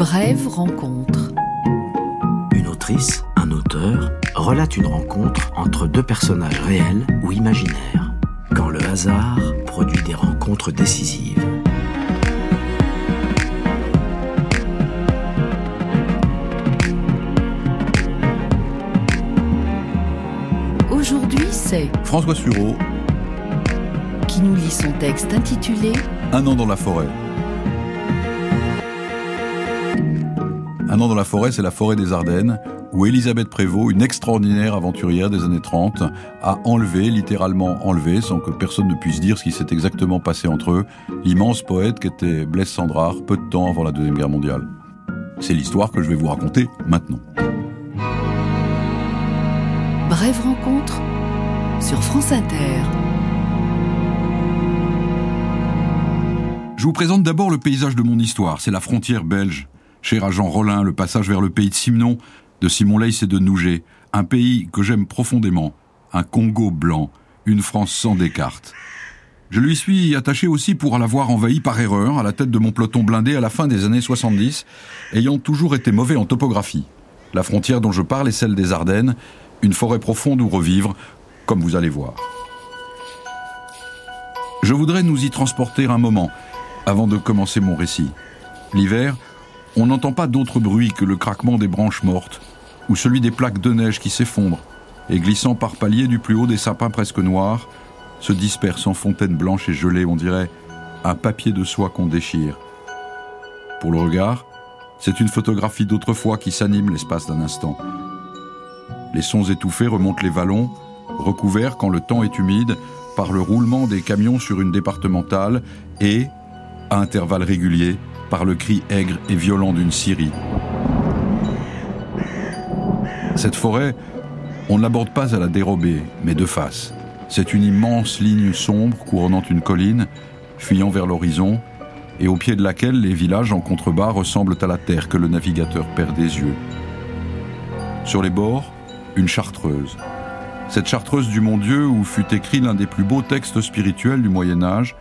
Brève rencontre. Une autrice, un auteur, relate une rencontre entre deux personnages réels ou imaginaires, quand le hasard produit des rencontres décisives. Aujourd'hui, c'est François Sureau, qui nous lit son texte intitulé Un an dans la forêt. Un an dans la forêt, c'est la forêt des Ardennes, où Elisabeth Prévost, une extraordinaire aventurière des années 30, a enlevé, littéralement enlevé, sans que personne ne puisse dire ce qui s'est exactement passé entre eux, l'immense poète qu'était Blaise Sandrard peu de temps avant la Deuxième Guerre mondiale. C'est l'histoire que je vais vous raconter maintenant. Brève rencontre sur France Inter. Je vous présente d'abord le paysage de mon histoire, c'est la frontière belge. Cher agent Rollin, le passage vers le pays de Simon, de Simon Leys et de Nouget, un pays que j'aime profondément, un Congo blanc, une France sans Descartes. Je lui suis attaché aussi pour l'avoir envahi par erreur à la tête de mon peloton blindé à la fin des années 70, ayant toujours été mauvais en topographie. La frontière dont je parle est celle des Ardennes, une forêt profonde où revivre, comme vous allez voir. Je voudrais nous y transporter un moment, avant de commencer mon récit. L'hiver, on n'entend pas d'autre bruit que le craquement des branches mortes, ou celui des plaques de neige qui s'effondrent, et glissant par paliers du plus haut des sapins presque noirs, se dispersent en fontaines blanches et gelées, on dirait un papier de soie qu'on déchire. Pour le regard, c'est une photographie d'autrefois qui s'anime l'espace d'un instant. Les sons étouffés remontent les vallons, recouverts quand le temps est humide par le roulement des camions sur une départementale et, à intervalles réguliers, par le cri aigre et violent d'une scierie. Cette forêt, on ne l'aborde pas à la dérobée, mais de face. C'est une immense ligne sombre couronnant une colline, fuyant vers l'horizon, et au pied de laquelle les villages en contrebas ressemblent à la terre que le navigateur perd des yeux. Sur les bords, une chartreuse. Cette chartreuse du Mont Dieu où fut écrit l'un des plus beaux textes spirituels du Moyen Âge,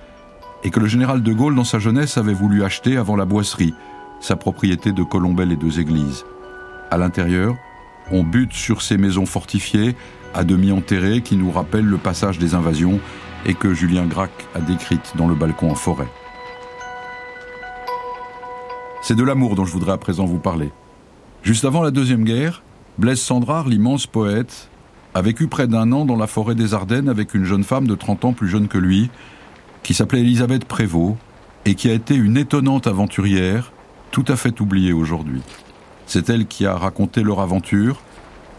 et que le général de Gaulle dans sa jeunesse avait voulu acheter avant la boisserie, sa propriété de Colombelles et deux églises. À l'intérieur, on bute sur ces maisons fortifiées, à demi enterrées, qui nous rappellent le passage des invasions et que Julien Gracq a décrites dans le balcon en forêt. C'est de l'amour dont je voudrais à présent vous parler. Juste avant la Deuxième Guerre, Blaise Sandrard, l'immense poète, a vécu près d'un an dans la forêt des Ardennes avec une jeune femme de 30 ans plus jeune que lui, qui s'appelait Elisabeth Prévost et qui a été une étonnante aventurière, tout à fait oubliée aujourd'hui. C'est elle qui a raconté leur aventure,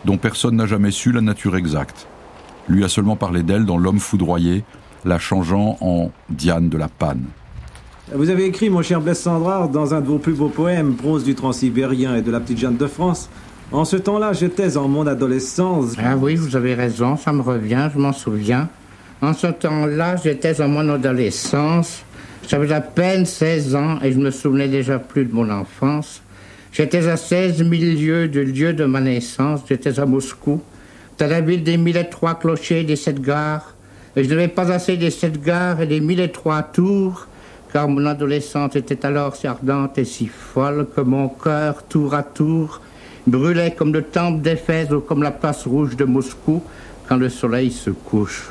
dont personne n'a jamais su la nature exacte. Lui a seulement parlé d'elle dans L'homme foudroyé, la changeant en Diane de la Panne. Vous avez écrit, mon cher Blaise Sandrard, dans un de vos plus beaux poèmes, Prose du Transsibérien et de la petite Jeanne de France. En ce temps-là, j'étais en mon adolescence. Ah oui, vous avez raison, ça me revient, je m'en souviens. En ce temps-là, j'étais en mon adolescence. J'avais à peine 16 ans et je me souvenais déjà plus de mon enfance. J'étais à 16 000 lieues du lieu de ma naissance. J'étais à Moscou, dans la ville des mille et trois clochers et des sept gares. Et je n'avais pas assez des sept gares et des mille et trois tours, car mon adolescence était alors si ardente et si folle que mon cœur, tour à tour, brûlait comme le temple d'Éphèse ou comme la place rouge de Moscou quand le soleil se couche.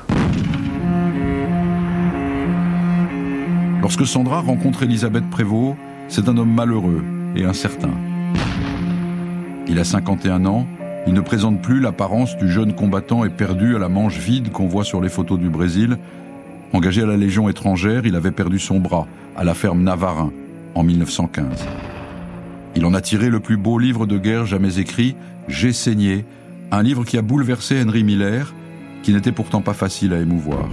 Lorsque Sandra rencontre Elisabeth Prévost, c'est un homme malheureux et incertain. Il a 51 ans, il ne présente plus l'apparence du jeune combattant éperdu à la manche vide qu'on voit sur les photos du Brésil. Engagé à la Légion étrangère, il avait perdu son bras à la ferme Navarin en 1915. Il en a tiré le plus beau livre de guerre jamais écrit, J'ai saigné, un livre qui a bouleversé Henry Miller, qui n'était pourtant pas facile à émouvoir.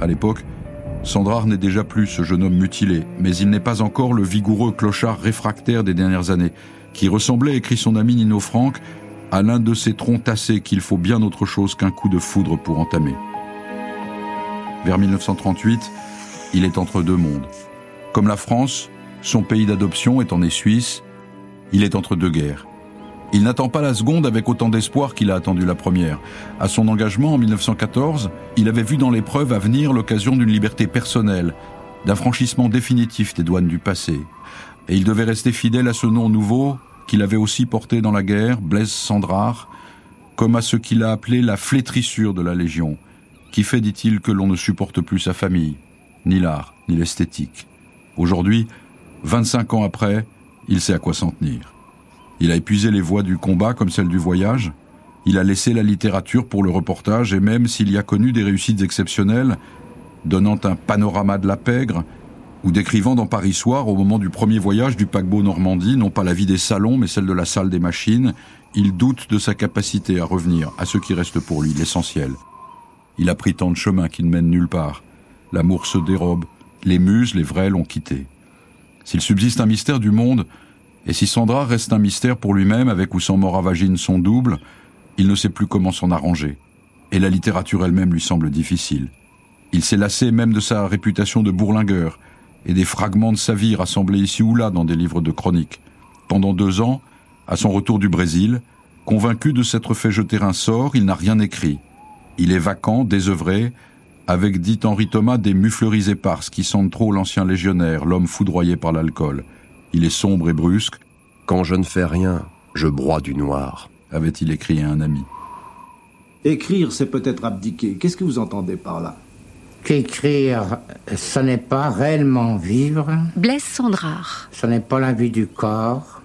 À l'époque, Sandrard n'est déjà plus ce jeune homme mutilé, mais il n'est pas encore le vigoureux clochard réfractaire des dernières années, qui ressemblait, écrit son ami Nino Franck, à l'un de ces troncs tassés qu'il faut bien autre chose qu'un coup de foudre pour entamer. Vers 1938, il est entre deux mondes. Comme la France, son pays d'adoption étant né suisse, il est entre deux guerres. Il n'attend pas la seconde avec autant d'espoir qu'il a attendu la première. À son engagement en 1914, il avait vu dans l'épreuve à venir l'occasion d'une liberté personnelle, d'un franchissement définitif des douanes du passé. Et il devait rester fidèle à ce nom nouveau qu'il avait aussi porté dans la guerre, Blaise Sandrard, comme à ce qu'il a appelé la flétrissure de la Légion, qui fait, dit-il, que l'on ne supporte plus sa famille, ni l'art, ni l'esthétique. Aujourd'hui, 25 ans après, il sait à quoi s'en tenir. Il a épuisé les voies du combat comme celles du voyage, il a laissé la littérature pour le reportage et même s'il y a connu des réussites exceptionnelles, donnant un panorama de la pègre, ou décrivant dans Paris Soir, au moment du premier voyage du paquebot Normandie, non pas la vie des salons, mais celle de la salle des machines, il doute de sa capacité à revenir à ce qui reste pour lui l'essentiel. Il a pris tant de chemins qui ne mènent nulle part. L'amour se dérobe, les muses, les vraies l'ont quitté. S'il subsiste un mystère du monde, et si Sandra reste un mystère pour lui-même, avec ou sans Moravagine son double, il ne sait plus comment s'en arranger. Et la littérature elle-même lui semble difficile. Il s'est lassé même de sa réputation de bourlingueur et des fragments de sa vie rassemblés ici ou là dans des livres de chroniques. Pendant deux ans, à son retour du Brésil, convaincu de s'être fait jeter un sort, il n'a rien écrit. Il est vacant, désœuvré, avec, dit Henri Thomas, des mufleries éparses qui sentent trop l'ancien légionnaire, l'homme foudroyé par l'alcool. Il est sombre et brusque. Quand je ne fais rien, je broie du noir, avait-il écrit à un ami. Écrire, c'est peut-être abdiquer. Qu'est-ce que vous entendez par là? Qu'écrire, ce n'est pas réellement vivre. Blaise Sandrard. Ce n'est pas la vie du corps.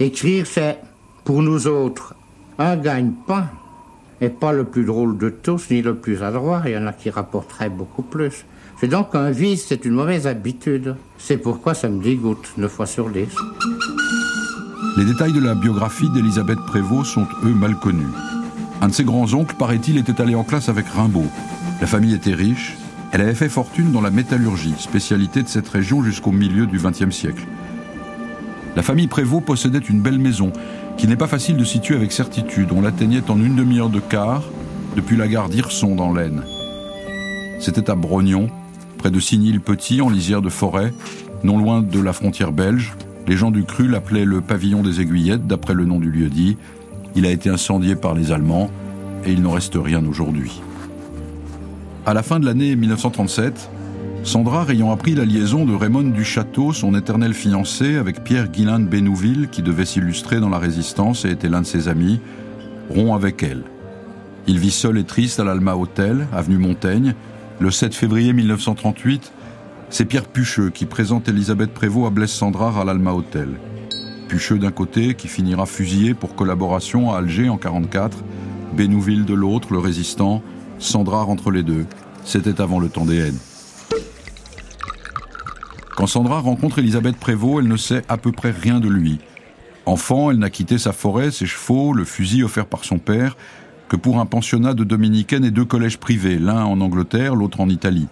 Écrire, c'est, pour nous autres, un gagne-pain et pas le plus drôle de tous, ni le plus adroit. Il y en a qui rapporteraient beaucoup plus. C'est donc un vice, c'est une mauvaise habitude. C'est pourquoi ça me dégoûte, neuf fois sur dix. Les détails de la biographie d'Elisabeth Prévost sont, eux, mal connus. Un de ses grands-oncles, paraît-il, était allé en classe avec Rimbaud. La famille était riche. Elle avait fait fortune dans la métallurgie, spécialité de cette région jusqu'au milieu du XXe siècle. La famille Prévost possédait une belle maison qui n'est pas facile de situer avec certitude. On l'atteignait en une demi-heure de quart depuis la gare d'Hirson dans l'Aisne. C'était à Brognon, près de Signy-le-Petit, en lisière de forêt, non loin de la frontière belge. Les gens du cru l'appelaient le pavillon des aiguillettes, d'après le nom du lieu-dit. Il a été incendié par les Allemands et il n'en reste rien aujourd'hui. À la fin de l'année 1937, Sandra ayant appris la liaison de Raymond du Château, son éternel fiancé, avec Pierre Guillain de Bénouville, qui devait s'illustrer dans la résistance et était l'un de ses amis, rompt avec elle. Il vit seul et triste à l'Alma Hotel, avenue Montaigne. Le 7 février 1938, c'est Pierre Pucheux qui présente Elisabeth Prévost à Blaise Sandrard à l'Alma Hotel. Pucheux d'un côté, qui finira fusillé pour collaboration à Alger en 44, Bénouville de l'autre, le résistant, Sandrard entre les deux. C'était avant le temps des haines. Quand Sandra rencontre Elisabeth Prévost, elle ne sait à peu près rien de lui. Enfant, elle n'a quitté sa forêt, ses chevaux, le fusil offert par son père, que pour un pensionnat de dominicaines et deux collèges privés, l'un en Angleterre, l'autre en Italie.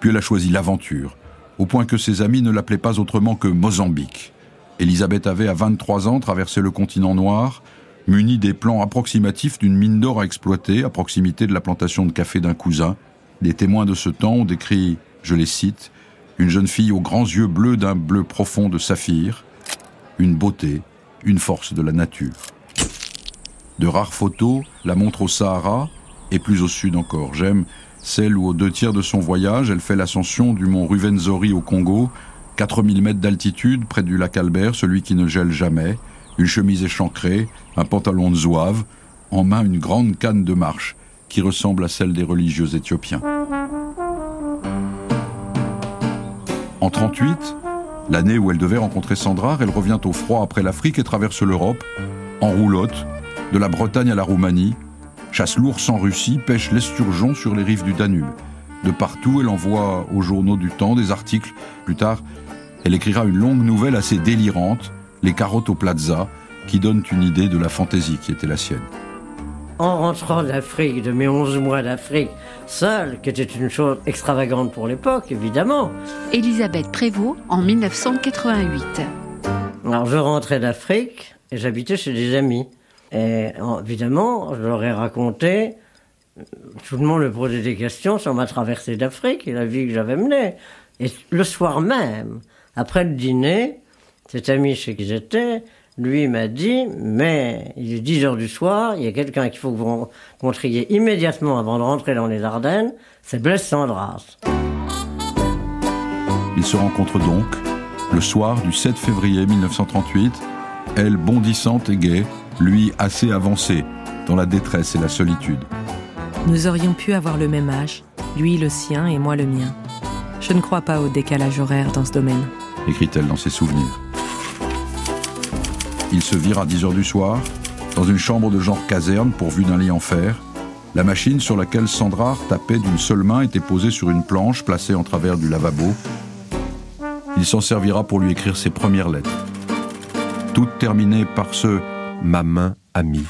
Puis elle a choisi l'aventure, au point que ses amis ne l'appelaient pas autrement que Mozambique. Elisabeth avait à 23 ans traversé le continent noir, munie des plans approximatifs d'une mine d'or à exploiter à proximité de la plantation de café d'un cousin. Les témoins de ce temps ont décrit, je les cite, une jeune fille aux grands yeux bleus d'un bleu profond de saphir, une beauté, une force de la nature. De rares photos la montrent au Sahara et plus au sud encore. J'aime celle où, aux deux tiers de son voyage, elle fait l'ascension du mont Ruvenzori au Congo, 4000 mètres d'altitude près du lac Albert, celui qui ne gèle jamais, une chemise échancrée, un pantalon de zouave, en main une grande canne de marche qui ressemble à celle des religieux éthiopiens. En 38, l'année où elle devait rencontrer Sandra, elle revient au froid après l'Afrique et traverse l'Europe, en roulotte, de la Bretagne à la Roumanie, chasse l'ours en Russie, pêche l'esturgeon sur les rives du Danube. De partout, elle envoie aux journaux du temps des articles. Plus tard, elle écrira une longue nouvelle assez délirante, Les carottes au plaza, qui donne une idée de la fantaisie qui était la sienne en rentrant d'Afrique, de mes 11 mois d'Afrique, seule, qui était une chose extravagante pour l'époque, évidemment. Elisabeth Prévost, en 1988. Alors je rentrais d'Afrique et j'habitais chez des amis. Et évidemment, je leur ai raconté, tout le monde me posait des questions sur ma traversée d'Afrique et la vie que j'avais menée. Et le soir même, après le dîner, cet ami chez qui j'étais, lui m'a dit, mais il est 10 heures du soir, il y a quelqu'un qu'il faut que vous rencontriez immédiatement avant de rentrer dans les Ardennes, c'est Blaise Sandras. Ils se rencontrent donc, Le soir du 7 février 1938, elle bondissante et gaie, lui assez avancé, dans la détresse et la solitude. Nous aurions pu avoir le même âge, lui le sien et moi le mien. Je ne crois pas au décalage horaire dans ce domaine. Écrit-elle dans ses souvenirs. Il se vire à 10 heures du soir, dans une chambre de genre caserne pourvue d'un lit en fer. La machine sur laquelle Sandra tapait d'une seule main était posée sur une planche placée en travers du lavabo. Il s'en servira pour lui écrire ses premières lettres. Toutes terminées par ce Ma main amie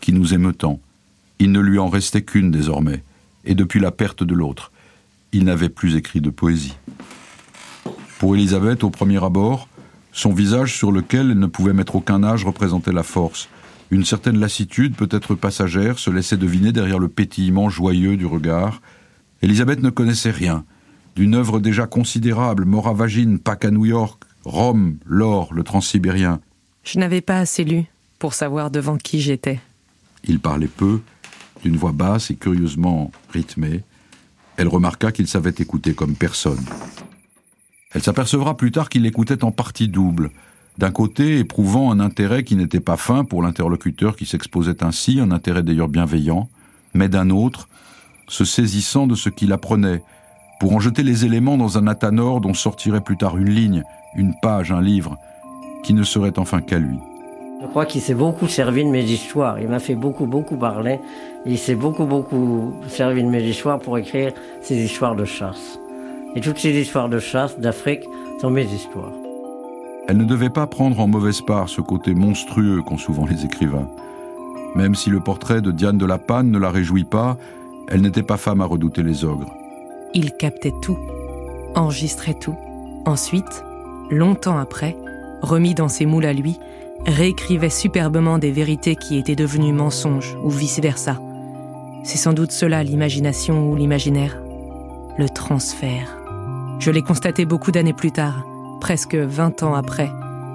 qui nous émeut tant. Il ne lui en restait qu'une désormais, et depuis la perte de l'autre, il n'avait plus écrit de poésie. Pour Élisabeth, au premier abord, son visage sur lequel elle ne pouvait mettre aucun âge représentait la force. Une certaine lassitude, peut-être passagère, se laissait deviner derrière le pétillement joyeux du regard. Élisabeth ne connaissait rien. D'une œuvre déjà considérable, Moravagine, Pâques à New York, Rome, l'or, le transsibérien. Je n'avais pas assez lu pour savoir devant qui j'étais. Il parlait peu, d'une voix basse et curieusement rythmée. Elle remarqua qu'il savait écouter comme personne. Elle s'apercevra plus tard qu'il écoutait en partie double. D'un côté, éprouvant un intérêt qui n'était pas fin pour l'interlocuteur qui s'exposait ainsi, un intérêt d'ailleurs bienveillant, mais d'un autre, se saisissant de ce qu'il apprenait, pour en jeter les éléments dans un athanor dont sortirait plus tard une ligne, une page, un livre, qui ne serait enfin qu'à lui. Je crois qu'il s'est beaucoup servi de mes histoires. Il m'a fait beaucoup, beaucoup parler. Il s'est beaucoup, beaucoup servi de mes histoires pour écrire ses histoires de chasse. Et toutes ces histoires de chasse d'Afrique sont mes histoires. Elle ne devait pas prendre en mauvaise part ce côté monstrueux qu'ont souvent les écrivains. Même si le portrait de Diane de la Panne ne la réjouit pas, elle n'était pas femme à redouter les ogres. Il captait tout, enregistrait tout. Ensuite, longtemps après, remis dans ses moules à lui, réécrivait superbement des vérités qui étaient devenues mensonges ou vice-versa. C'est sans doute cela l'imagination ou l'imaginaire. Le transfert. Je l'ai constaté beaucoup d'années plus tard, presque 20 ans après,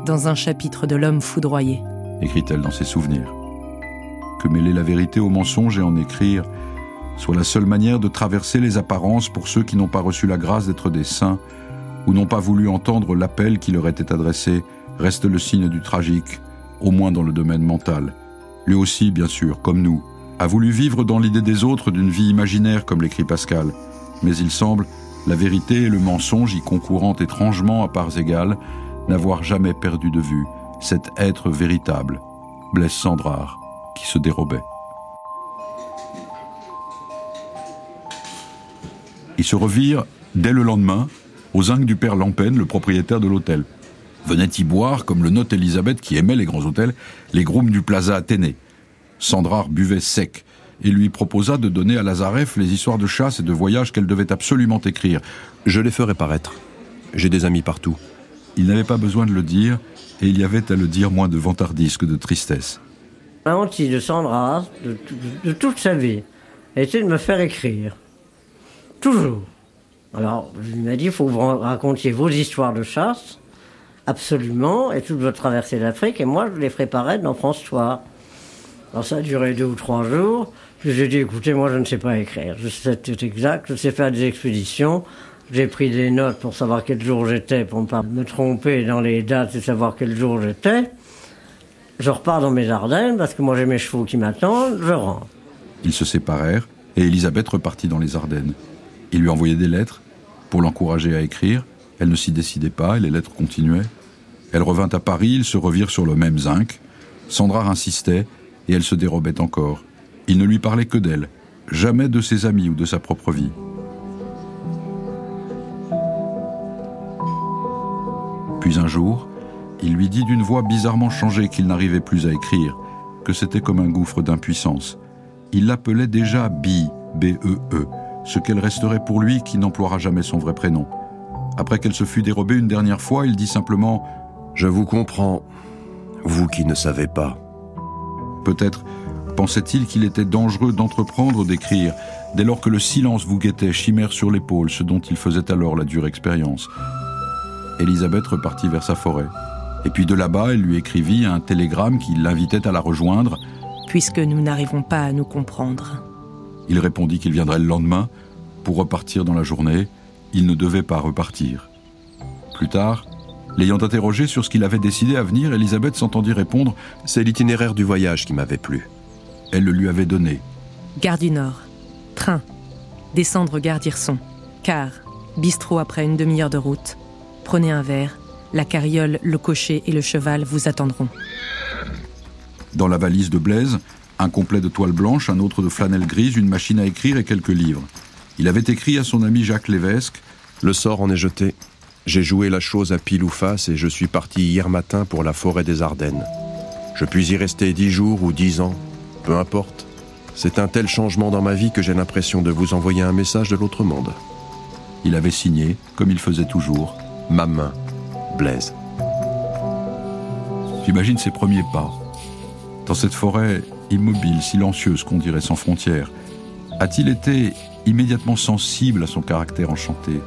dans un chapitre de L'homme foudroyé. Écrit-elle dans ses souvenirs. Que mêler la vérité au mensonge et en écrire soit la seule manière de traverser les apparences pour ceux qui n'ont pas reçu la grâce d'être des saints ou n'ont pas voulu entendre l'appel qui leur était adressé reste le signe du tragique, au moins dans le domaine mental. Lui aussi, bien sûr, comme nous, a voulu vivre dans l'idée des autres d'une vie imaginaire, comme l'écrit Pascal. Mais il semble, la vérité et le mensonge y concourant étrangement à parts égales, n'avoir jamais perdu de vue cet être véritable, Blaise Sandrard, qui se dérobait. Il se revire, dès le lendemain, aux zinc du père Lampen, le propriétaire de l'hôtel venait y boire, comme le note Elisabeth qui aimait les grands hôtels, les grooms du Plaza Athénée. Sandrard buvait sec et lui proposa de donner à Lazareff les histoires de chasse et de voyage qu'elle devait absolument écrire. Je les ferai paraître. J'ai des amis partout. Il n'avait pas besoin de le dire, et il y avait à le dire moins de vantardise que de tristesse. La hantise de Sandra, de, de toute sa vie, a été de me faire écrire. Toujours. Alors, il m'a dit, il faut que vous racontiez vos histoires de chasse, absolument, et toute votre traversée d'Afrique, et moi je les ferai paraître dans France Soir. Alors ça a duré deux ou trois jours, puis j'ai dit écoutez, moi je ne sais pas écrire, je sais tout exact, je sais faire des expéditions, j'ai pris des notes pour savoir quel jour j'étais, pour ne pas me tromper dans les dates et savoir quel jour j'étais. Je repars dans mes Ardennes, parce que moi j'ai mes chevaux qui m'attendent, je rentre. Ils se séparèrent, et Elisabeth repartit dans les Ardennes. Il lui envoyait des lettres pour l'encourager à écrire, elle ne s'y décidait pas et les lettres continuaient. Elle revint à Paris, ils se revirent sur le même zinc. Sandra insistait et elle se dérobait encore. Il ne lui parlait que d'elle, jamais de ses amis ou de sa propre vie. Puis un jour, il lui dit d'une voix bizarrement changée qu'il n'arrivait plus à écrire, que c'était comme un gouffre d'impuissance. Il l'appelait déjà B-E-E, ce qu'elle resterait pour lui qui n'emploiera jamais son vrai prénom. Après qu'elle se fût dérobée une dernière fois, il dit simplement Je vous comprends, vous qui ne savez pas. Peut-être pensait-il qu'il était dangereux d'entreprendre d'écrire, dès lors que le silence vous guettait, chimère sur l'épaule, ce dont il faisait alors la dure expérience. Elisabeth repartit vers sa forêt. Et puis de là-bas, elle lui écrivit un télégramme qui l'invitait à la rejoindre. Puisque nous n'arrivons pas à nous comprendre. Il répondit qu'il viendrait le lendemain pour repartir dans la journée il ne devait pas repartir. Plus tard, L'ayant interrogé sur ce qu'il avait décidé à venir, Elisabeth s'entendit répondre C'est l'itinéraire du voyage qui m'avait plu. Elle le lui avait donné. Gare du Nord. Train. Descendre gare d'Hirson. Car. Bistrot après une demi-heure de route. Prenez un verre. La carriole, le cocher et le cheval vous attendront. Dans la valise de Blaise, un complet de toile blanche, un autre de flanelle grise, une machine à écrire et quelques livres. Il avait écrit à son ami Jacques Lévesque Le sort en est jeté. J'ai joué la chose à pile ou face et je suis parti hier matin pour la forêt des Ardennes. Je puis y rester dix jours ou dix ans, peu importe. C'est un tel changement dans ma vie que j'ai l'impression de vous envoyer un message de l'autre monde. Il avait signé, comme il faisait toujours, Ma main, Blaise. J'imagine ses premiers pas. Dans cette forêt immobile, silencieuse, qu'on dirait sans frontières, a-t-il été immédiatement sensible à son caractère enchanté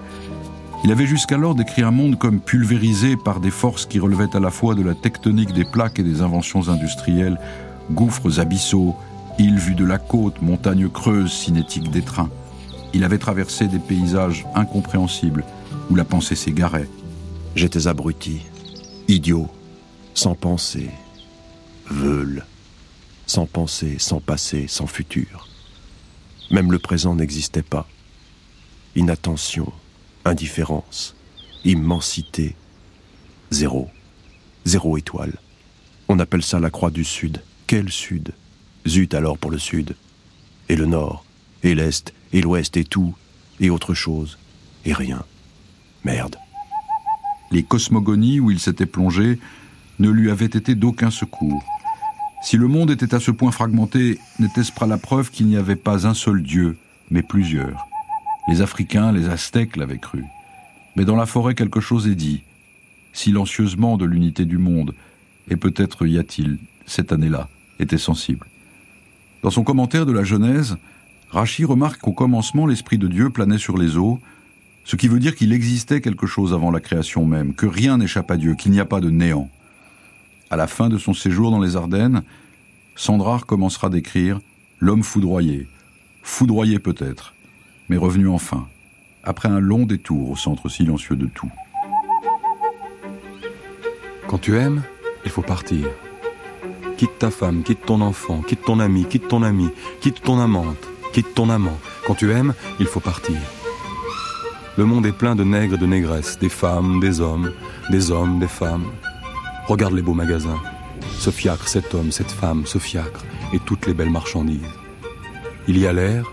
Il avait jusqu'alors décrit un monde comme pulvérisé par des forces qui relevaient à la fois de la tectonique des plaques et des inventions industrielles, gouffres abyssaux, îles vues de la côte, montagnes creuses, cinétiques des trains. Il avait traversé des paysages incompréhensibles où la pensée s'égarait. J'étais abruti, idiot, sans pensée, veule, sans pensée, sans passé, sans futur. Même le présent n'existait pas. Inattention, indifférence, immensité, zéro, zéro étoile. On appelle ça la croix du Sud. Quel Sud? Zut alors pour le Sud. Et le Nord, et l'Est, et l'Ouest, et tout, et autre chose, et rien. Merde. Les cosmogonies où il s'était plongé ne lui avaient été d'aucun secours. Si le monde était à ce point fragmenté, n'était-ce pas la preuve qu'il n'y avait pas un seul Dieu, mais plusieurs? Les Africains, les Aztèques l'avaient cru. Mais dans la forêt, quelque chose est dit, silencieusement de l'unité du monde, et peut-être y a-t-il, cette année-là, été sensible. Dans son commentaire de la Genèse, Rachi remarque qu'au commencement, l'Esprit de Dieu planait sur les eaux, ce qui veut dire qu'il existait quelque chose avant la création même, que rien n'échappe à Dieu, qu'il n'y a pas de néant. À la fin de son séjour dans les Ardennes, Sandrard commencera d'écrire L'homme foudroyé, foudroyé peut-être, mais revenu enfin, après un long détour au centre silencieux de tout. Quand tu aimes, il faut partir. Quitte ta femme, quitte ton enfant, quitte ton ami, quitte ton ami, quitte ton amante, quitte ton amant. Quand tu aimes, il faut partir. Le monde est plein de nègres et de négresses, des femmes, des hommes, des hommes, des femmes. Regarde les beaux magasins. Ce fiacre, cet homme, cette femme, ce fiacre, et toutes les belles marchandises. Il y a l'air,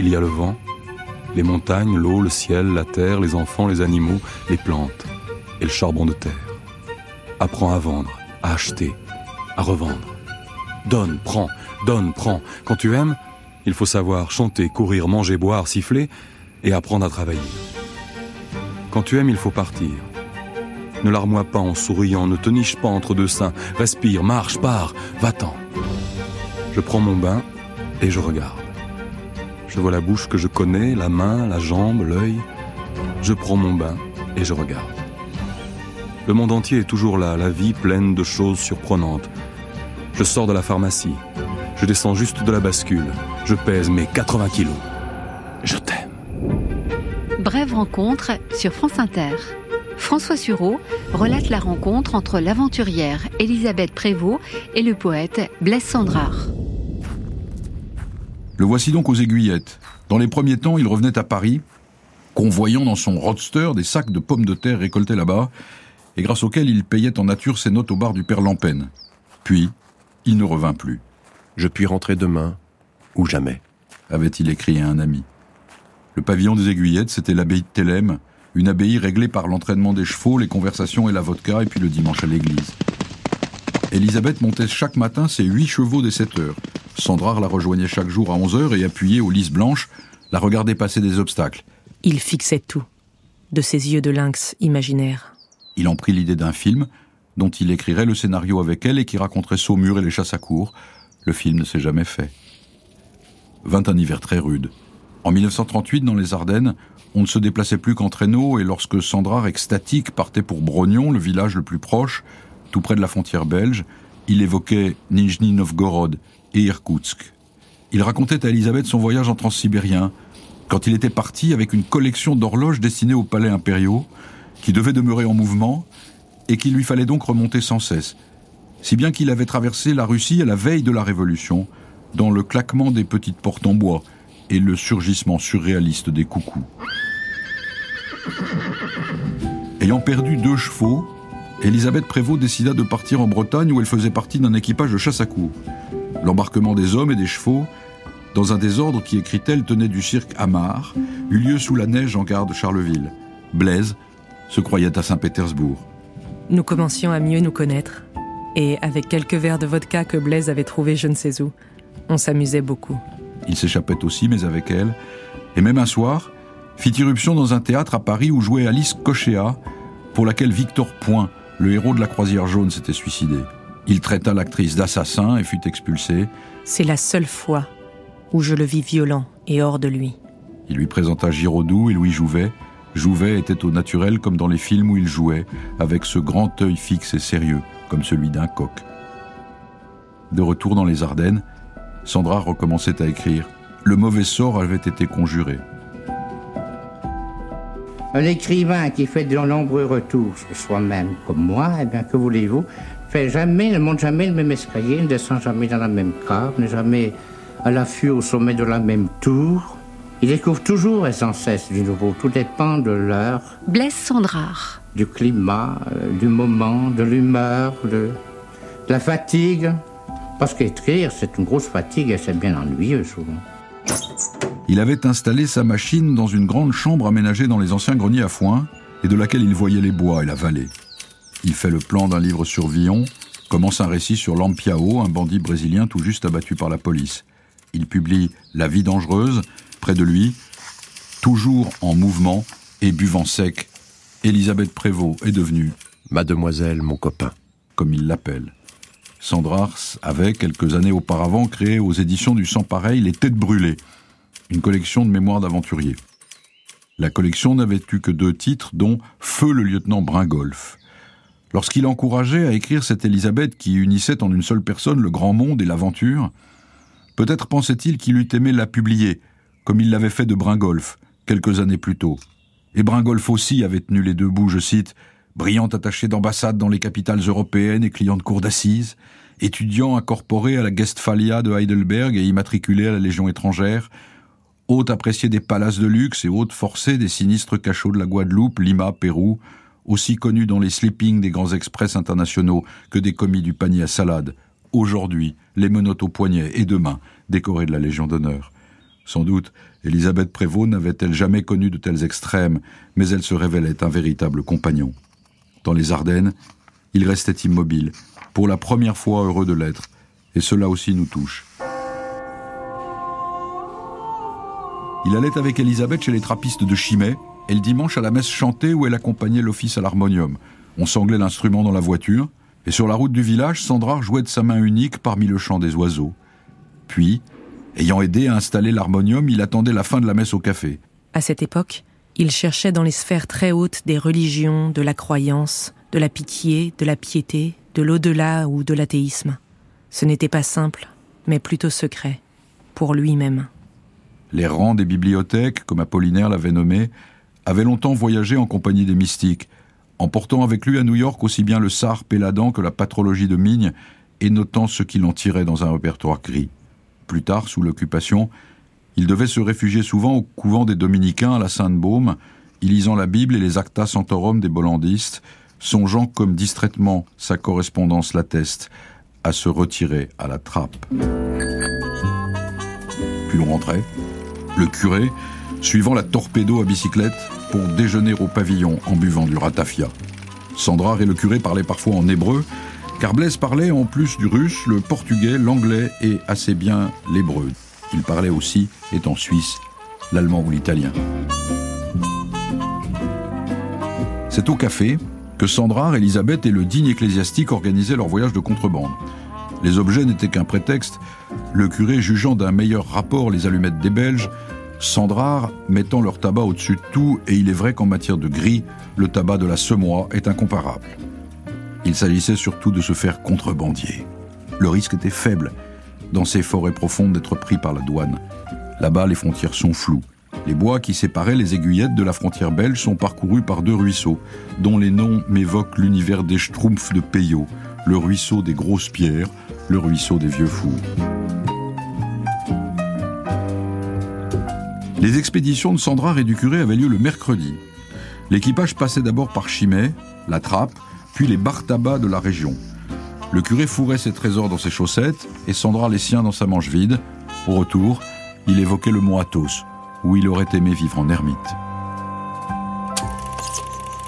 il y a le vent, les montagnes, l'eau, le ciel, la terre, les enfants, les animaux, les plantes, et le charbon de terre. Apprends à vendre, à acheter, à revendre. Donne, prends, donne, prends. Quand tu aimes, il faut savoir chanter, courir, manger, boire, siffler, et apprendre à travailler. Quand tu aimes, il faut partir. Ne larmoie pas en souriant, ne te niche pas entre deux seins. Respire, marche, pars, va-t'en. Je prends mon bain et je regarde. Je vois la bouche que je connais, la main, la jambe, l'œil. Je prends mon bain et je regarde. Le monde entier est toujours là, la vie pleine de choses surprenantes. Je sors de la pharmacie. Je descends juste de la bascule. Je pèse mes 80 kilos. Je t'aime. Brève rencontre sur France Inter. François Sureau relate la rencontre entre l'aventurière Elisabeth Prévost et le poète Blaise Sandrard. Le voici donc aux aiguillettes. Dans les premiers temps, il revenait à Paris, convoyant dans son roadster des sacs de pommes de terre récoltés là-bas, et grâce auxquels il payait en nature ses notes au bar du père Lampen. Puis, il ne revint plus. Je puis rentrer demain ou jamais, avait-il écrit à un ami. Le pavillon des aiguillettes, c'était l'abbaye de Thélème, une abbaye réglée par l'entraînement des chevaux, les conversations et la vodka, et puis le dimanche à l'église. Elisabeth montait chaque matin ses huit chevaux des 7 heures. Sandrard la rejoignait chaque jour à 11 heures et appuyé aux lisses blanches, la regardait passer des obstacles. Il fixait tout, de ses yeux de lynx imaginaires. Il en prit l'idée d'un film, dont il écrirait le scénario avec elle et qui raconterait Saumur et les chasses à cour. Le film ne s'est jamais fait. Vint un hiver très rude. En 1938, dans les Ardennes, on ne se déplaçait plus qu'en traîneau et lorsque Sandrard, extatique, partait pour Brognon, le village le plus proche, tout près de la frontière belge, il évoquait Nijni Novgorod et Irkoutsk. Il racontait à Elisabeth son voyage en transsibérien, quand il était parti avec une collection d'horloges destinées aux palais impériaux, qui devaient demeurer en mouvement, et qu'il lui fallait donc remonter sans cesse, si bien qu'il avait traversé la Russie à la veille de la Révolution, dans le claquement des petites portes en bois et le surgissement surréaliste des coucous. Ayant perdu deux chevaux, Elisabeth Prévost décida de partir en Bretagne où elle faisait partie d'un équipage de chasse à cour. L'embarquement des hommes et des chevaux, dans un désordre qui, écrit-elle, tenait du cirque Amar, eut lieu sous la neige en gare de Charleville. Blaise se croyait à Saint-Pétersbourg. Nous commencions à mieux nous connaître, et avec quelques verres de vodka que Blaise avait trouvé je ne sais où, on s'amusait beaucoup. Il s'échappait aussi, mais avec elle, et même un soir, fit irruption dans un théâtre à Paris où jouait Alice Cochéa, pour laquelle Victor Point, le héros de la croisière jaune, s'était suicidé. Il traita l'actrice d'assassin et fut expulsé. C'est la seule fois où je le vis violent et hors de lui. Il lui présenta Giraudoux et Louis Jouvet. Jouvet était au naturel comme dans les films où il jouait, avec ce grand œil fixe et sérieux, comme celui d'un coq. De retour dans les Ardennes, Sandra recommençait à écrire. Le mauvais sort avait été conjuré. Un écrivain qui fait de nombreux retours sur soi-même, comme moi, eh bien, que voulez-vous, fait jamais, ne monte jamais le même escalier, ne descend jamais dans la même cave, n'est jamais à l'affût au sommet de la même tour. Il découvre toujours et sans cesse du nouveau. Tout dépend de l'heure. Blaise Sandrard. Du climat, euh, du moment, de l'humeur, de, de la fatigue. Parce qu'écrire, c'est une grosse fatigue et c'est bien ennuyeux souvent. Il avait installé sa machine dans une grande chambre aménagée dans les anciens greniers à foin et de laquelle il voyait les bois et la vallée. Il fait le plan d'un livre sur Villon, commence un récit sur Lampiao, un bandit brésilien tout juste abattu par la police. Il publie La vie dangereuse, près de lui, toujours en mouvement et buvant sec. Elisabeth Prévost est devenue Mademoiselle, mon copain. Comme il l'appelle. Sandrars avait, quelques années auparavant, créé aux éditions du Sans Pareil Les Têtes Brûlées, une collection de mémoires d'aventuriers. La collection n'avait eu que deux titres, dont Feu le lieutenant Bringolf. Lorsqu'il encourageait à écrire cette Élisabeth qui unissait en une seule personne le grand monde et l'aventure, peut-être pensait-il qu'il eût aimé la publier, comme il l'avait fait de Bringolf, quelques années plus tôt. Et Bringolf aussi avait tenu les deux bouts, je cite, brillant attaché d'ambassade dans les capitales européennes et client de cour d'assises, étudiant incorporé à la Guestphalia de Heidelberg et immatriculé à la Légion étrangère, hôte apprécié des palaces de luxe et hôte forcé des sinistres cachots de la Guadeloupe, Lima, Pérou, aussi connu dans les sleepings des grands express internationaux que des commis du panier à salade, aujourd'hui les menottes au poignet et demain décorés de la Légion d'honneur. Sans doute, Elisabeth Prévost n'avait-elle jamais connu de tels extrêmes, mais elle se révélait un véritable compagnon. Dans les Ardennes, il restait immobile, pour la première fois heureux de l'être, et cela aussi nous touche. Il allait avec Elisabeth chez les trappistes de Chimay, et le dimanche à la messe chantée où elle accompagnait l'office à l'harmonium. On sanglait l'instrument dans la voiture, et sur la route du village, Sandra jouait de sa main unique parmi le chant des oiseaux. Puis, ayant aidé à installer l'harmonium, il attendait la fin de la messe au café. À cette époque, il cherchait dans les sphères très hautes des religions, de la croyance, de la pitié, de la piété, de l'au-delà ou de l'athéisme. Ce n'était pas simple, mais plutôt secret, pour lui-même. Les rangs des bibliothèques, comme Apollinaire l'avait nommé, avaient longtemps voyagé en compagnie des mystiques, emportant avec lui à New York aussi bien le Sar Péladan que la patrologie de Migne, et notant ce qu'il en tirait dans un répertoire gris. Plus tard, sous l'occupation, il devait se réfugier souvent au couvent des dominicains à la Sainte-Baume, y lisant la Bible et les Acta Santorum des bollandistes, songeant comme distraitement sa correspondance l'atteste, à se retirer à la trappe. Puis l'on rentrait, le curé, suivant la torpedo à bicyclette, pour déjeuner au pavillon en buvant du ratafia. Sandra et le curé parlaient parfois en hébreu, car Blaise parlait en plus du russe, le portugais, l'anglais et assez bien l'hébreu. Il parlait aussi, étant suisse, l'allemand ou l'italien. C'est au café que Sandra, Elisabeth et le digne ecclésiastique organisaient leur voyage de contrebande. Les objets n'étaient qu'un prétexte, le curé jugeant d'un meilleur rapport les allumettes des Belges, Sandrard mettant leur tabac au-dessus de tout, et il est vrai qu'en matière de gris, le tabac de la semois est incomparable. Il s'agissait surtout de se faire contrebandier. Le risque était faible, dans ces forêts profondes, d'être pris par la douane. Là-bas, les frontières sont floues. Les bois qui séparaient les aiguillettes de la frontière belge sont parcourus par deux ruisseaux, dont les noms m'évoquent l'univers des Schtroumpfs de Peyo, le ruisseau des grosses pierres, le ruisseau des vieux fours. Les expéditions de Sandra et du curé avaient lieu le mercredi. L'équipage passait d'abord par Chimay, la Trappe, puis les bar de la région. Le curé fourrait ses trésors dans ses chaussettes et Sandra les siens dans sa manche vide. Au retour, il évoquait le mont Athos, où il aurait aimé vivre en ermite.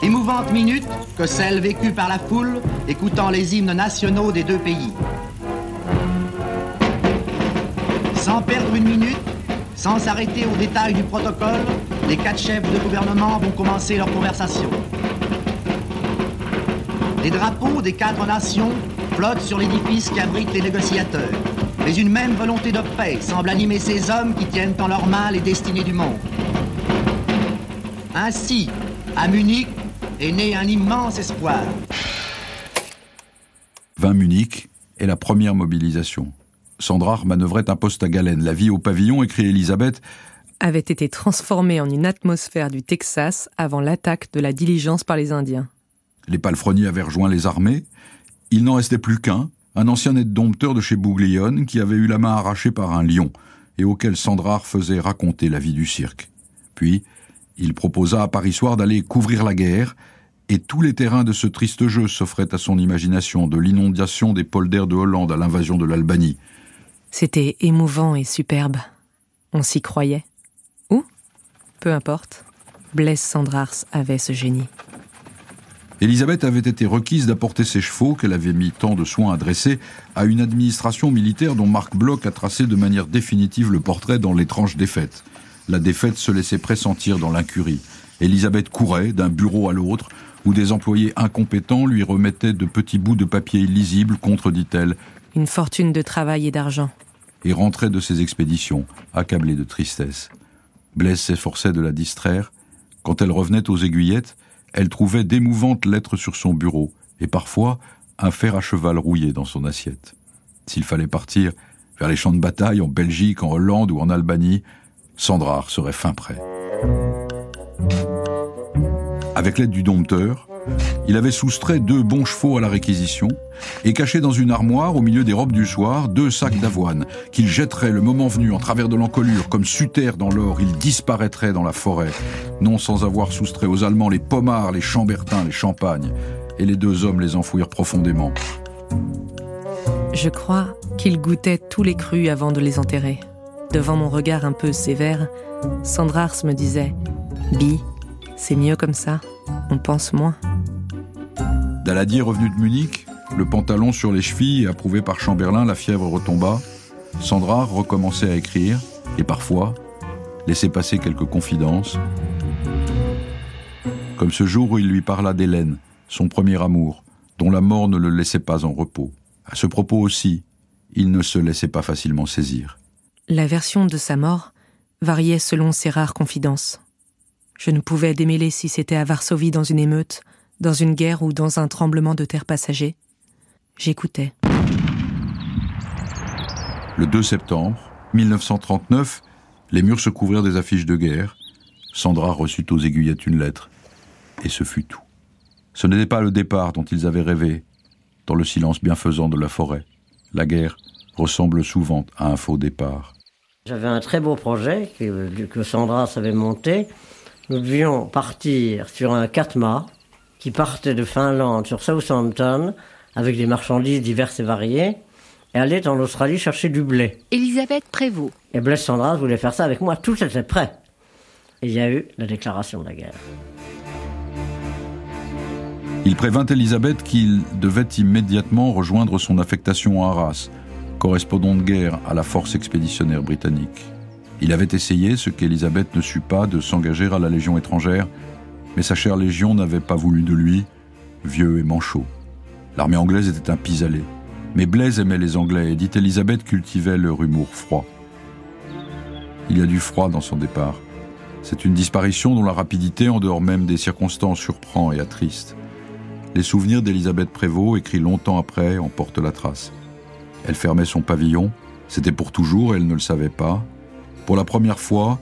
Émouvante minute que celle vécue par la foule écoutant les hymnes nationaux des deux pays. Sans perdre une minute, sans s'arrêter aux détails du protocole, les quatre chefs de gouvernement vont commencer leur conversation. Les drapeaux des quatre nations flottent sur l'édifice qui abrite les négociateurs. Mais une même volonté de paix semble animer ces hommes qui tiennent en leurs mains les destinées du monde. Ainsi, à Munich, est né un immense espoir. 20 Munich est la première mobilisation. Sandra manœuvrait un poste à galène. La vie au pavillon, écrit Elisabeth, avait été transformée en une atmosphère du Texas avant l'attaque de la diligence par les Indiens. Les palefreniers avaient rejoint les armées. Il n'en restait plus qu'un, un ancien aide-dompteur de chez Bouglione qui avait eu la main arrachée par un lion et auquel Sandrard faisait raconter la vie du cirque. Puis, il proposa à Paris Soir d'aller couvrir la guerre, et tous les terrains de ce triste jeu s'offraient à son imagination, de l'inondation des polders de Hollande à l'invasion de l'Albanie. C'était émouvant et superbe. On s'y croyait. Ou Peu importe. Blaise Sandrars avait ce génie. Élisabeth avait été requise d'apporter ses chevaux, qu'elle avait mis tant de soin à dresser, à une administration militaire dont Marc Bloch a tracé de manière définitive le portrait dans l'étrange défaite. La défaite se laissait pressentir dans l'incurie. Élisabeth courait d'un bureau à l'autre, où des employés incompétents lui remettaient de petits bouts de papier illisibles contre, dit-elle, une fortune de travail et d'argent. Et rentrait de ses expéditions, accablée de tristesse. Blaise s'efforçait de la distraire. Quand elle revenait aux aiguillettes, elle trouvait d'émouvantes lettres sur son bureau, et parfois un fer à cheval rouillé dans son assiette. S'il fallait partir vers les champs de bataille en Belgique, en Hollande ou en Albanie, Sandrard serait fin prêt. Avec l'aide du dompteur, il avait soustrait deux bons chevaux à la réquisition et caché dans une armoire au milieu des robes du soir deux sacs d'avoine qu'il jetterait le moment venu en travers de l'encolure comme Suter dans l'or, il disparaîtrait dans la forêt, non sans avoir soustrait aux Allemands les pommards, les chambertins, les champagnes, et les deux hommes les enfouirent profondément. Je crois qu'il goûtait tous les crus avant de les enterrer. Devant mon regard un peu sévère, Sandrars me disait Bi, c'est mieux comme ça, on pense moins. Daladier revenu de Munich, le pantalon sur les chevilles, approuvé par Chamberlain, la fièvre retomba. Sandra recommençait à écrire, et parfois laissait passer quelques confidences. Comme ce jour où il lui parla d'Hélène, son premier amour, dont la mort ne le laissait pas en repos. À ce propos aussi, il ne se laissait pas facilement saisir. La version de sa mort variait selon ses rares confidences. Je ne pouvais démêler si c'était à Varsovie dans une émeute, dans une guerre ou dans un tremblement de terre passager. J'écoutais. Le 2 septembre 1939, les murs se couvrirent des affiches de guerre. Sandra reçut aux aiguillettes une lettre. Et ce fut tout. Ce n'était pas le départ dont ils avaient rêvé, dans le silence bienfaisant de la forêt. La guerre ressemble souvent à un faux départ. J'avais un très beau projet que, que Sandra savait monter. Nous devions partir sur un catma qui partait de Finlande sur Southampton avec des marchandises diverses et variées et aller en Australie chercher du blé. Elisabeth Prévost. Et Blaise Sandras voulait faire ça avec moi. Tout était prêt. Et il y a eu la déclaration de la guerre. Il prévint Elisabeth qu'il devait immédiatement rejoindre son affectation à Arras, correspondant de guerre à la force expéditionnaire britannique. Il avait essayé, ce qu'Elisabeth ne sut pas, de s'engager à la Légion étrangère, mais sa chère Légion n'avait pas voulu de lui, vieux et manchot. L'armée anglaise était un pis-aller. Mais Blaise aimait les Anglais et dit Elisabeth cultivait leur humour froid. Il y a du froid dans son départ. C'est une disparition dont la rapidité, en dehors même des circonstances, surprend et attriste. Les souvenirs d'Elisabeth Prévost, écrits longtemps après, en portent la trace. Elle fermait son pavillon, c'était pour toujours, elle ne le savait pas. Pour la première fois,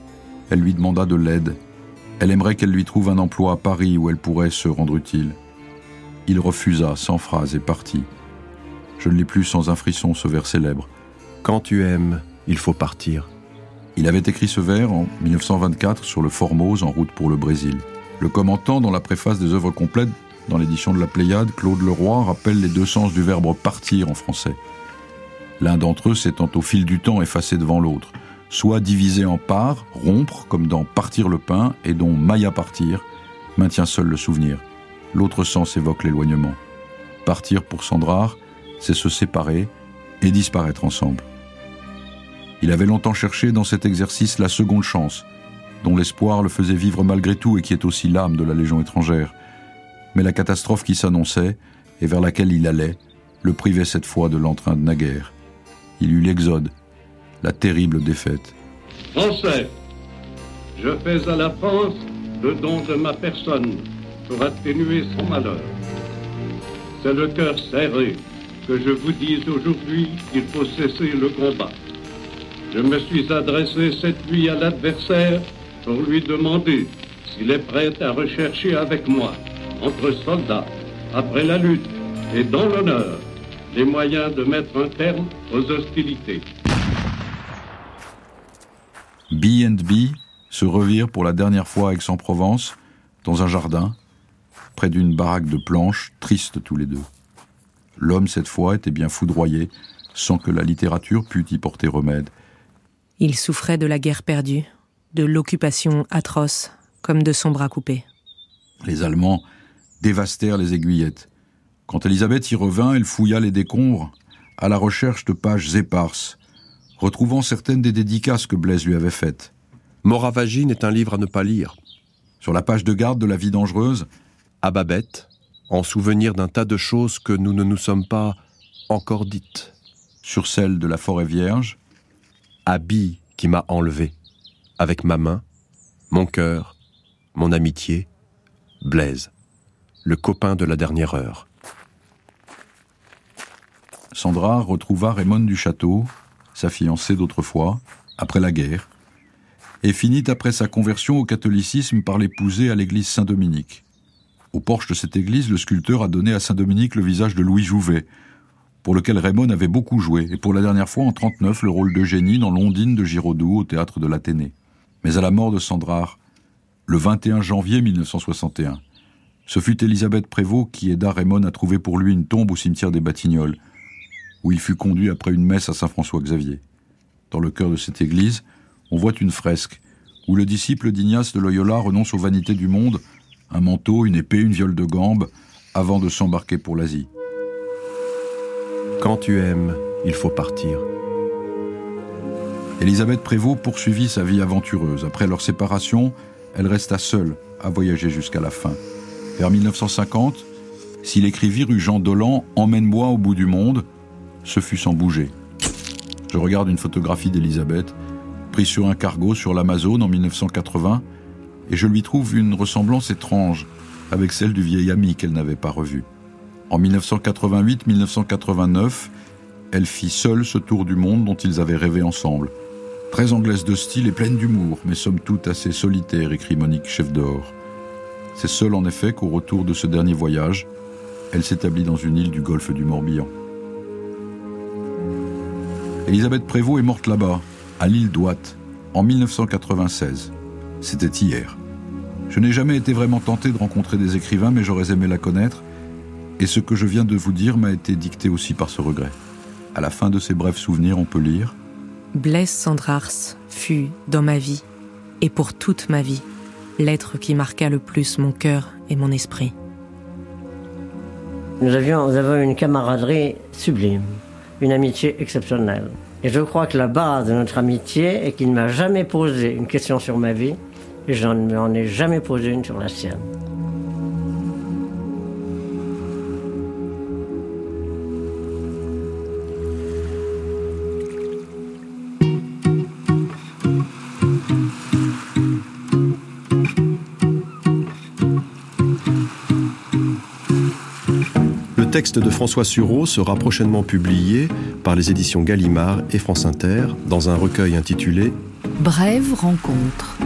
Elle lui demanda de l'aide. Elle aimerait qu'elle lui trouve un emploi à Paris où elle pourrait se rendre utile. Il refusa sans phrase et partit. Je ne l'ai plus sans un frisson, ce vers célèbre. Quand tu aimes, il faut partir. Il avait écrit ce vers en 1924 sur le Formose en route pour le Brésil. Le commentant dans la préface des œuvres complètes, dans l'édition de la Pléiade, Claude Leroy rappelle les deux sens du verbe partir en français. L'un d'entre eux s'étant au fil du temps effacé devant l'autre, soit divisé en parts, rompre, comme dans partir le pain, et dont Maya partir, maintient seul le souvenir. L'autre sens évoque l'éloignement. Partir pour Sandrard, c'est se séparer et disparaître ensemble. Il avait longtemps cherché dans cet exercice la seconde chance, dont l'espoir le faisait vivre malgré tout et qui est aussi l'âme de la Légion étrangère. Mais la catastrophe qui s'annonçait, et vers laquelle il allait, le privait cette fois de l'entrain de naguère. Il eut l'exode, la terrible défaite. Français, je fais à la France le don de ma personne pour atténuer son malheur. C'est le cœur serré que je vous dise aujourd'hui qu'il faut cesser le combat. Je me suis adressé cette nuit à l'adversaire pour lui demander s'il est prêt à rechercher avec moi, entre soldats, après la lutte et dans l'honneur, les moyens de mettre un terme aux hostilités. B&B se revire pour la dernière fois à Aix-en-Provence, dans un jardin, près d'une baraque de planches, tristes tous les deux. L'homme, cette fois, était bien foudroyé, sans que la littérature pût y porter remède. Il souffrait de la guerre perdue, de l'occupation atroce, comme de son bras coupé. Les Allemands dévastèrent les aiguillettes. Quand Elisabeth y revint, elle fouilla les décombres à la recherche de pages éparses, retrouvant certaines des dédicaces que Blaise lui avait faites. Moravagine est un livre à ne pas lire. Sur la page de garde de la vie dangereuse, à Babette, en souvenir d'un tas de choses que nous ne nous sommes pas encore dites. Sur celle de la forêt vierge, habit qui m'a enlevé, avec ma main, mon cœur, mon amitié, Blaise, le copain de la dernière heure. Sandra retrouva Raymond du Château, sa fiancée d'autrefois, après la guerre, et finit après sa conversion au catholicisme par l'épouser à l'église Saint-Dominique. Au porche de cette église, le sculpteur a donné à Saint-Dominique le visage de Louis Jouvet, pour lequel Raymond avait beaucoup joué, et pour la dernière fois en 39 le rôle d'Eugénie dans L'Ondine de Giraudoux au théâtre de l'Athénée. Mais à la mort de Sandrard, le 21 janvier 1961, ce fut Élisabeth Prévost qui aida Raymond à trouver pour lui une tombe au cimetière des Batignolles, où il fut conduit après une messe à Saint-François-Xavier. Dans le cœur de cette église, on voit une fresque où le disciple d'Ignace de Loyola renonce aux vanités du monde, un manteau, une épée, une viole de gambe, avant de s'embarquer pour l'Asie. Quand tu aimes, il faut partir. Élisabeth Prévost poursuivit sa vie aventureuse. Après leur séparation, elle resta seule à voyager jusqu'à la fin. Vers 1950, s'il écrivit rue Jean Dolan Emmène-moi au bout du monde, ce fut sans bouger. Je regarde une photographie d'Élisabeth, prise sur un cargo sur l'Amazone en 1980, et je lui trouve une ressemblance étrange avec celle du vieil ami qu'elle n'avait pas revu. En 1988-1989, elle fit seule ce tour du monde dont ils avaient rêvé ensemble. Très anglaise de style et pleine d'humour, mais somme toute assez solitaire, écrit Monique Chef d'Or. C'est seule en effet qu'au retour de ce dernier voyage, elle s'établit dans une île du golfe du Morbihan. Elisabeth Prévost est morte là-bas, à l'île d'Ouate, en 1996. C'était hier. Je n'ai jamais été vraiment tenté de rencontrer des écrivains, mais j'aurais aimé la connaître, et ce que je viens de vous dire m'a été dicté aussi par ce regret. À la fin de ces brefs souvenirs, on peut lire Blaise Sandrars fut, dans ma vie, et pour toute ma vie, l'être qui marqua le plus mon cœur et mon esprit. Nous avions, nous avons une camaraderie sublime, une amitié exceptionnelle. Et je crois que la base de notre amitié est qu'il ne m'a jamais posé une question sur ma vie et je n'en ai jamais posé une sur la sienne. Texte de François Sureau sera prochainement publié par les éditions Gallimard et France Inter dans un recueil intitulé Brève rencontre.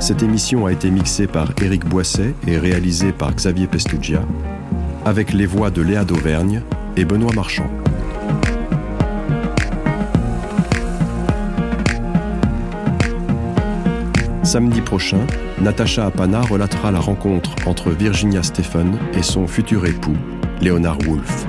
Cette émission a été mixée par Éric Boisset et réalisée par Xavier Pestugia, avec les voix de Léa d'Auvergne et Benoît Marchand. Samedi prochain, Natacha Apana relatera la rencontre entre Virginia Stephen et son futur époux, Léonard Wolff.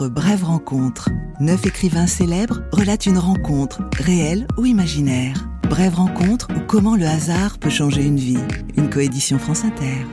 Brève rencontre. Neuf écrivains célèbres relatent une rencontre, réelle ou imaginaire. Brève rencontre ou comment le hasard peut changer une vie. Une coédition France Inter.